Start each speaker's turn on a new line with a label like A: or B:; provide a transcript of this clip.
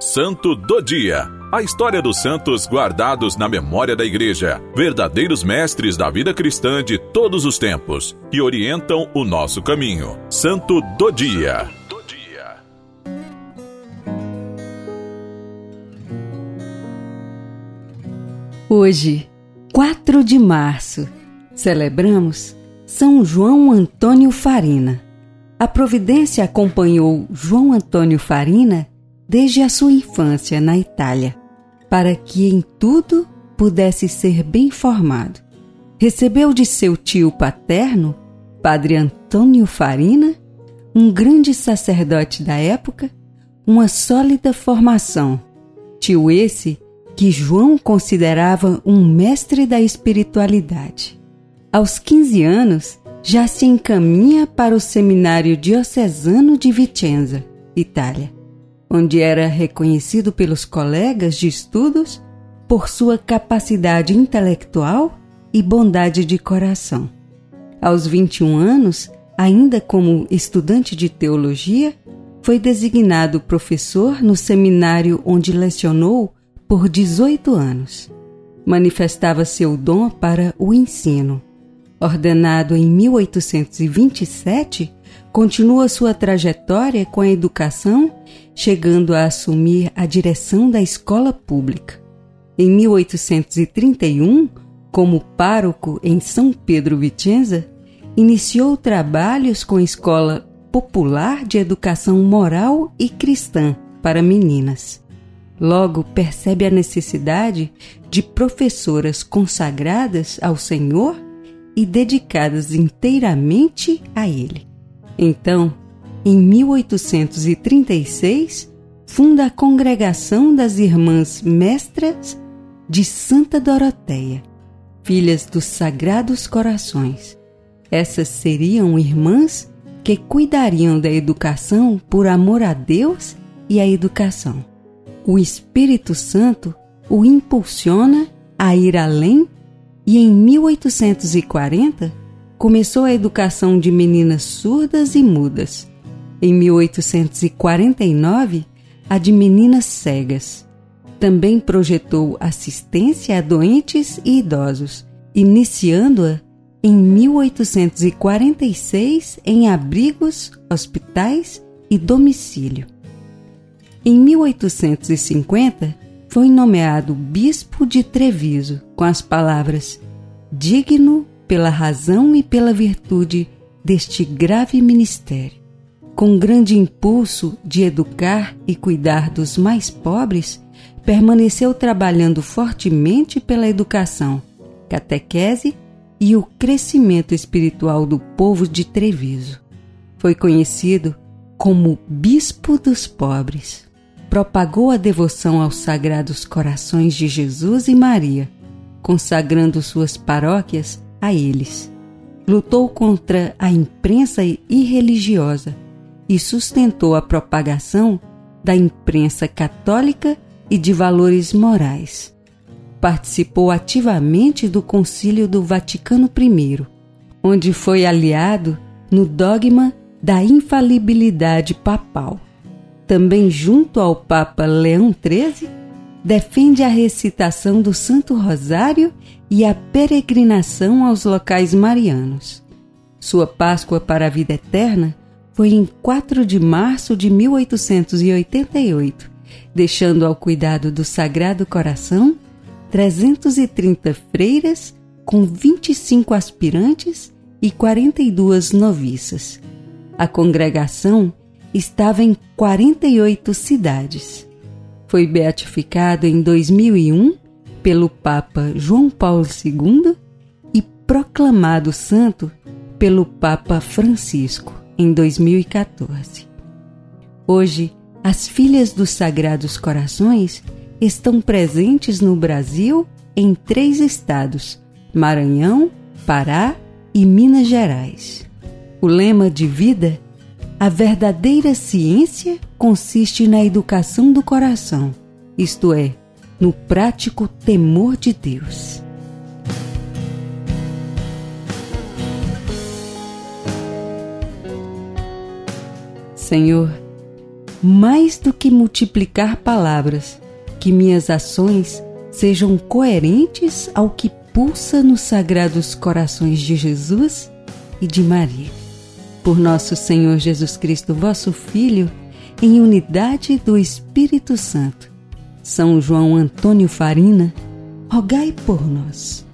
A: Santo do Dia. A história dos santos guardados na memória da Igreja, verdadeiros mestres da vida cristã de todos os tempos, que orientam o nosso caminho. Santo do Dia.
B: Hoje, 4 de março, celebramos São João Antônio Farina. A providência acompanhou João Antônio Farina desde a sua infância na Itália, para que em tudo pudesse ser bem formado. Recebeu de seu tio paterno, Padre Antônio Farina, um grande sacerdote da época, uma sólida formação. Tio esse que João considerava um mestre da espiritualidade. Aos 15 anos, já se encaminha para o Seminário Diocesano de Vicenza, Itália onde era reconhecido pelos colegas de estudos por sua capacidade intelectual e bondade de coração. Aos 21 anos, ainda como estudante de teologia, foi designado professor no seminário onde lecionou por 18 anos. Manifestava seu dom para o ensino. Ordenado em 1827, continua sua trajetória com a educação, chegando a assumir a direção da escola pública. Em 1831, como pároco em São Pedro Vicenza, iniciou trabalhos com a Escola Popular de Educação Moral e Cristã para meninas. Logo percebe a necessidade de professoras consagradas ao Senhor e dedicadas inteiramente a Ele. Então, em 1836, funda a Congregação das Irmãs Mestras de Santa Doroteia, filhas dos Sagrados Corações. Essas seriam irmãs que cuidariam da educação por amor a Deus e à educação. O Espírito Santo o impulsiona a ir além e em 1840 começou a educação de meninas surdas e mudas. Em 1849, a de meninas cegas. Também projetou assistência a doentes e idosos, iniciando-a em 1846 em abrigos, hospitais e domicílio. Em 1850, foi nomeado bispo de Treviso com as palavras digno pela razão e pela virtude deste grave ministério. Com grande impulso de educar e cuidar dos mais pobres, permaneceu trabalhando fortemente pela educação, catequese e o crescimento espiritual do povo de Treviso. Foi conhecido como Bispo dos Pobres. Propagou a devoção aos sagrados corações de Jesus e Maria, consagrando suas paróquias a eles. Lutou contra a imprensa irreligiosa e sustentou a propagação da imprensa católica e de valores morais. Participou ativamente do Concílio do Vaticano I, onde foi aliado no dogma da infalibilidade papal. Também junto ao Papa Leão XIII, defende a recitação do Santo Rosário e a peregrinação aos locais marianos. Sua Páscoa para a Vida Eterna foi em 4 de março de 1888, deixando ao cuidado do Sagrado Coração 330 freiras com 25 aspirantes e 42 noviças. A congregação estava em 48 cidades. Foi beatificado em 2001 pelo Papa João Paulo II e proclamado santo pelo Papa Francisco em 2014. Hoje, as filhas dos Sagrados Corações estão presentes no Brasil em três estados: Maranhão, Pará e Minas Gerais. O lema de vida, a verdadeira ciência consiste na educação do coração, isto é, no prático temor de Deus. Senhor, mais do que multiplicar palavras, que minhas ações sejam coerentes ao que pulsa nos sagrados corações de Jesus e de Maria. Por nosso Senhor Jesus Cristo, vosso Filho, em unidade do Espírito Santo. São João Antônio Farina, rogai por nós.